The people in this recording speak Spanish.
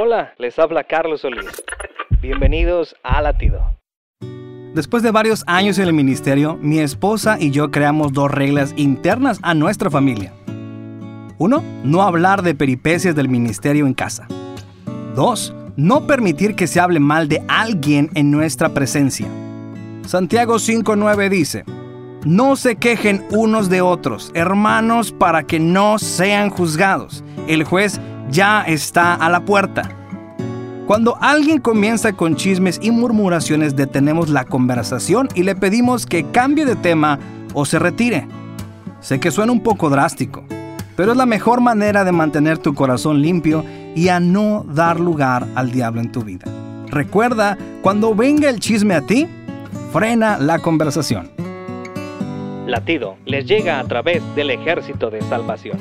Hola, les habla Carlos Solís. Bienvenidos a Latido. Después de varios años en el ministerio, mi esposa y yo creamos dos reglas internas a nuestra familia. Uno, no hablar de peripecias del ministerio en casa. Dos, no permitir que se hable mal de alguien en nuestra presencia. Santiago 5.9 dice, no se quejen unos de otros, hermanos, para que no sean juzgados. El juez ya está a la puerta. Cuando alguien comienza con chismes y murmuraciones, detenemos la conversación y le pedimos que cambie de tema o se retire. Sé que suena un poco drástico, pero es la mejor manera de mantener tu corazón limpio y a no dar lugar al diablo en tu vida. Recuerda, cuando venga el chisme a ti, frena la conversación. Latido les llega a través del ejército de salvación.